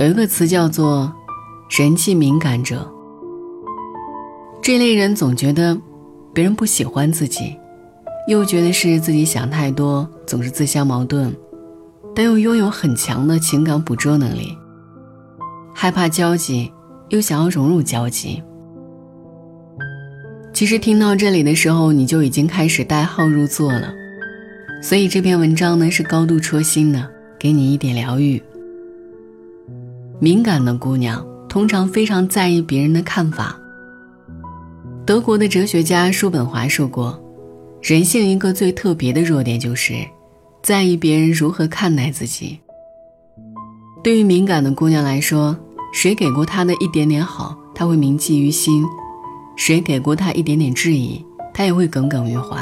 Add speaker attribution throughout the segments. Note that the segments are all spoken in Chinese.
Speaker 1: 有一个词叫做“人际敏感者”。这类人总觉得别人不喜欢自己，又觉得是自己想太多，总是自相矛盾，但又拥有很强的情感捕捉能力，害怕交集，又想要融入交集。其实听到这里的时候，你就已经开始代号入座了。所以这篇文章呢是高度戳心的，给你一点疗愈。敏感的姑娘通常非常在意别人的看法。德国的哲学家叔本华说过，人性一个最特别的弱点就是，在意别人如何看待自己。对于敏感的姑娘来说，谁给过她的一点点好，她会铭记于心；谁给过她一点点质疑，她也会耿耿于怀。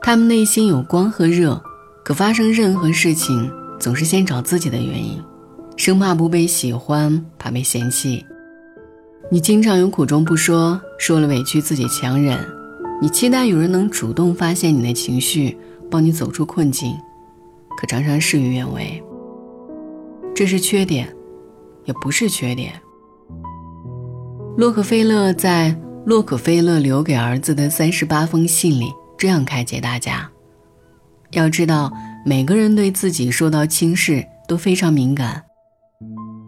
Speaker 1: 他们内心有光和热，可发生任何事情总是先找自己的原因，生怕不被喜欢，怕被嫌弃。你经常有苦衷不说，说了委屈自己强忍。你期待有人能主动发现你的情绪，帮你走出困境，可常常事与愿违。这是缺点，也不是缺点。洛克菲勒在洛克菲勒留给儿子的三十八封信里。这样开解大家：要知道，每个人对自己受到轻视都非常敏感，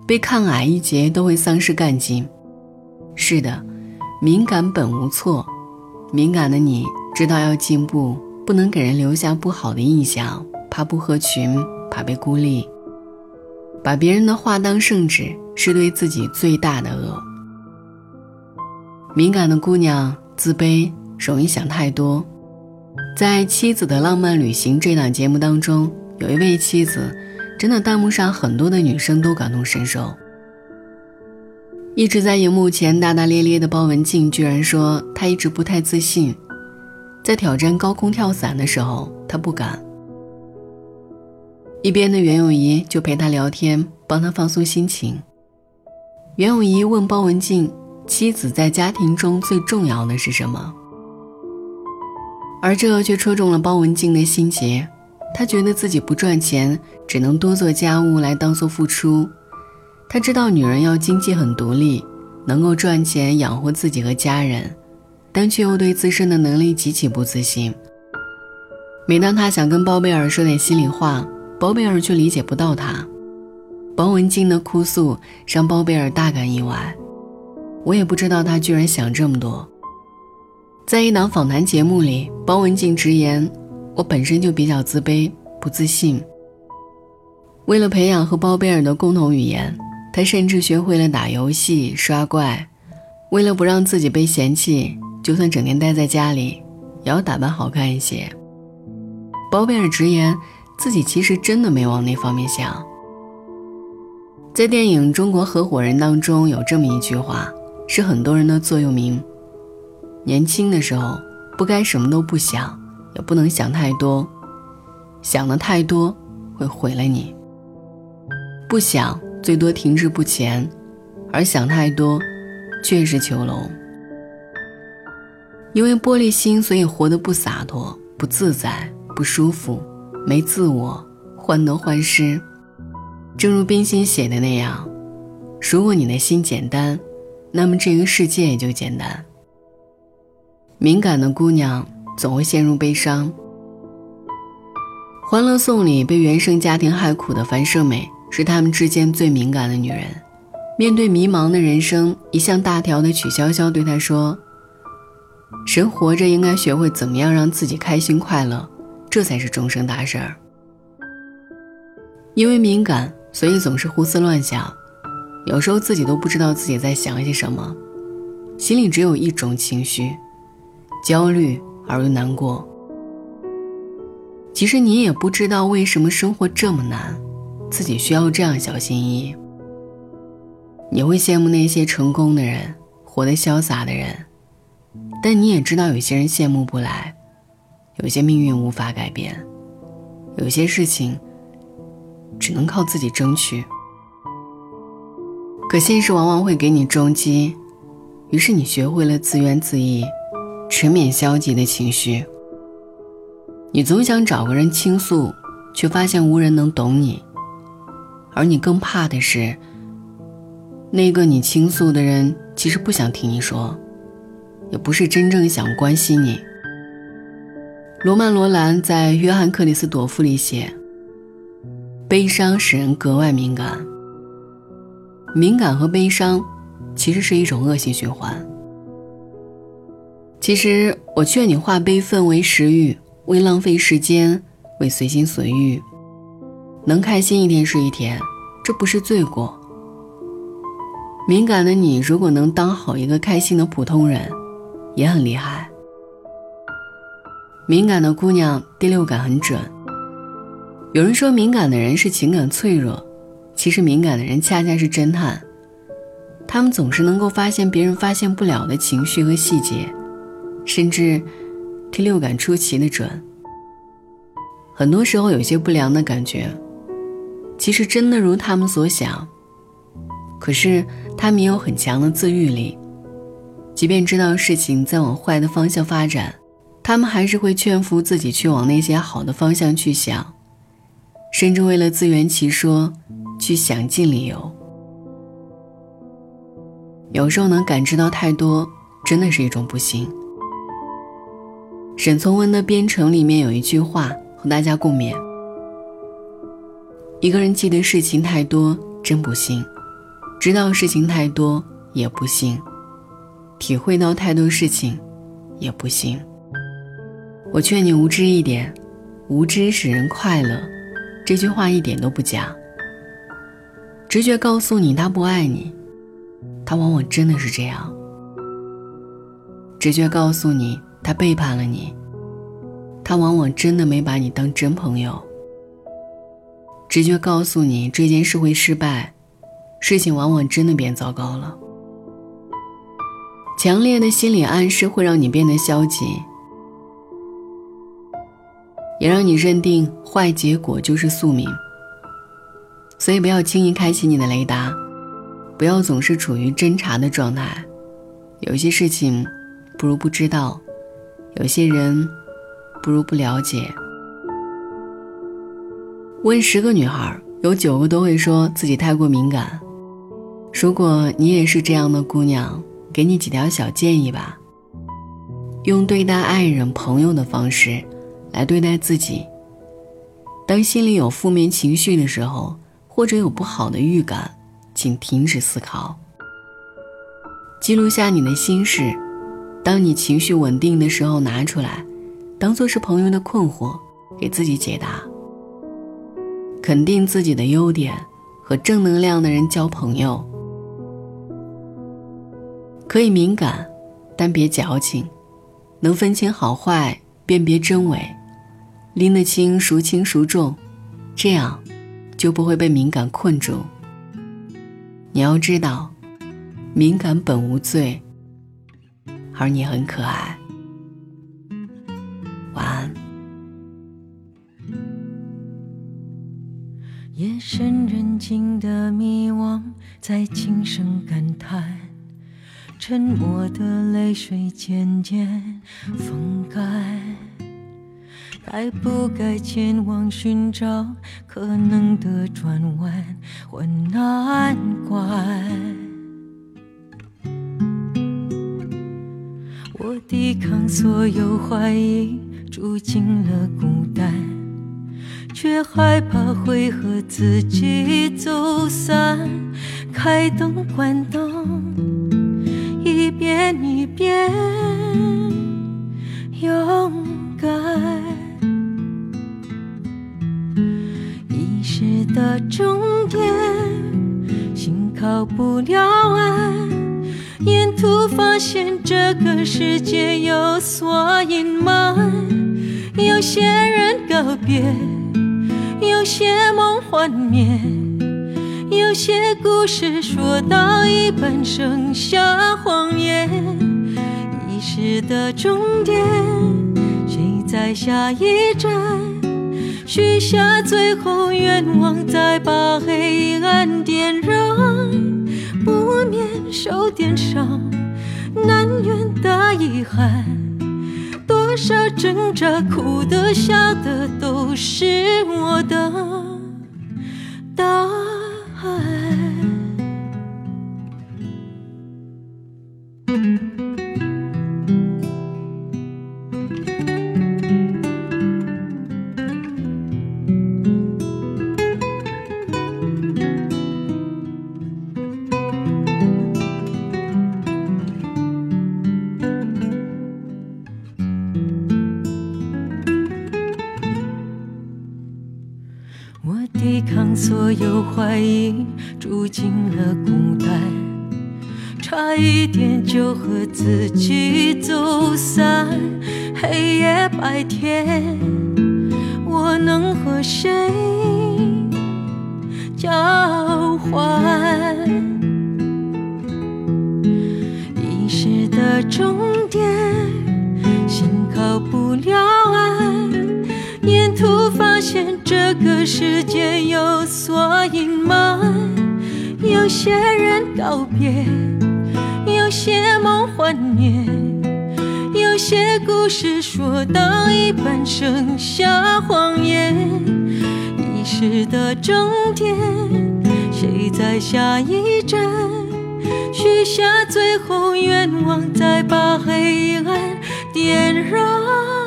Speaker 1: 被看矮一截都会丧失干劲。是的，敏感本无错，敏感的你知道要进步，不能给人留下不好的印象，怕不合群，怕被孤立，把别人的话当圣旨，是对自己最大的恶。敏感的姑娘自卑，容易想太多。在《妻子的浪漫旅行》这档节目当中，有一位妻子，真的弹幕上很多的女生都感同身受。一直在荧幕前大大咧咧的包文婧居然说，她一直不太自信，在挑战高空跳伞的时候，她不敢。一边的袁咏仪就陪她聊天，帮她放松心情。袁咏仪问包文婧：“妻子在家庭中最重要的是什么？”而这却戳中了包文婧的心结，她觉得自己不赚钱，只能多做家务来当做付出。她知道女人要经济很独立，能够赚钱养活自己和家人，但却又对自身的能力极其不自信。每当她想跟包贝尔说点心里话，包贝尔却理解不到她。包文婧的哭诉让包贝尔大感意外，我也不知道他居然想这么多。在一档访谈节目里，包文婧直言：“我本身就比较自卑、不自信。为了培养和包贝尔的共同语言，他甚至学会了打游戏、刷怪。为了不让自己被嫌弃，就算整天待在家里，也要打扮好看一些。”包贝尔直言，自己其实真的没往那方面想。在电影《中国合伙人》当中，有这么一句话，是很多人的座右铭。年轻的时候，不该什么都不想，也不能想太多，想的太多会毁了你。不想最多停滞不前，而想太多，却是囚笼。因为玻璃心，所以活得不洒脱、不自在、不舒服，没自我，患得患失。正如冰心写的那样：“如果你的心简单，那么这个世界也就简单。”敏感的姑娘总会陷入悲伤。《欢乐颂》里被原生家庭害苦的樊胜美是他们之间最敏感的女人。面对迷茫的人生，一向大条的曲筱绡对她说：“人活着应该学会怎么样让自己开心快乐，这才是终生大事儿。”因为敏感，所以总是胡思乱想，有时候自己都不知道自己在想些什么，心里只有一种情绪。焦虑而又难过。其实你也不知道为什么生活这么难，自己需要这样小心翼翼。你会羡慕那些成功的人，活得潇洒的人，但你也知道有些人羡慕不来，有些命运无法改变，有些事情只能靠自己争取。可现实往往会给你重击，于是你学会了自怨自艾。沉湎消极的情绪，你总想找个人倾诉，却发现无人能懂你。而你更怕的是，那个你倾诉的人其实不想听你说，也不是真正想关心你。罗曼·罗兰在《约翰·克里斯朵夫》里写：“悲伤使人格外敏感，敏感和悲伤其实是一种恶性循环。其实，我劝你化悲愤为食欲，为浪费时间，为随心所欲。”能开心一天是一天，这不是罪过。敏感的你，如果能当好一个开心的普通人，也很厉害。敏感的姑娘第六感很准。有人说敏感的人是情感脆弱，其实敏感的人恰恰是侦探，他们总是能够发现别人发现不了的情绪和细节，甚至第六感出奇的准。很多时候，有些不良的感觉。其实真的如他们所想，可是他们也有很强的自愈力，即便知道事情在往坏的方向发展，他们还是会劝服自己去往那些好的方向去想，甚至为了自圆其说，去想尽理由。有时候能感知到太多，真的是一种不幸。沈从文的《编程》里面有一句话和大家共勉。一个人记得事情太多，真不幸；知道事情太多，也不幸；体会到太多事情，也不幸。我劝你无知一点，无知使人快乐。这句话一点都不假。直觉告诉你他不爱你，他往往真的是这样。直觉告诉你他背叛了你，他往往真的没把你当真朋友。直觉告诉你这件事会失败，事情往往真的变糟糕了。强烈的心理暗示会让你变得消极，也让你认定坏结果就是宿命。所以不要轻易开启你的雷达，不要总是处于侦查的状态。有些事情不如不知道，有些人不如不了解。问十个女孩，有九个都会说自己太过敏感。如果你也是这样的姑娘，给你几条小建议吧。用对待爱人、朋友的方式，来对待自己。当心里有负面情绪的时候，或者有不好的预感，请停止思考，记录下你的心事。当你情绪稳定的时候，拿出来，当做是朋友的困惑，给自己解答。肯定自己的优点，和正能量的人交朋友。可以敏感，但别矫情，能分清好坏，辨别真伪，拎得清孰轻孰重，这样就不会被敏感困住。你要知道，敏感本无罪，而你很可爱。
Speaker 2: 晚安夜深人静的迷惘，在轻声感叹，沉默的泪水渐渐风干。该不该前往寻找可能的转弯，或难关？抵抗所有怀疑，住进了孤单。却害怕会和自己走散，开灯关灯，一遍一遍勇敢。遗失的终点，心靠不了岸，沿途发现这个世界有所隐瞒，有些人告别。有些梦幻灭，有些故事说到一半剩下谎言。遗失的终点，谁在下一站？许下最后愿望，再把黑暗点燃。受点伤，难圆的遗憾。多少挣扎，哭的、笑的，都是我的所有怀疑，住进了孤单，差一点就和自己走散。黑夜白天，我能和谁交换？世界有所隐瞒，有些人告别，有些梦幻灭，有些故事说到一半剩下谎言。遗失的终点，谁在下一站许下最后愿望，再把黑暗点燃。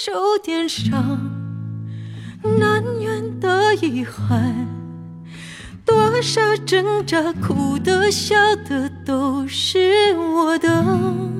Speaker 2: 受点伤难圆的遗憾，多少挣扎，哭的、笑的，都是我的。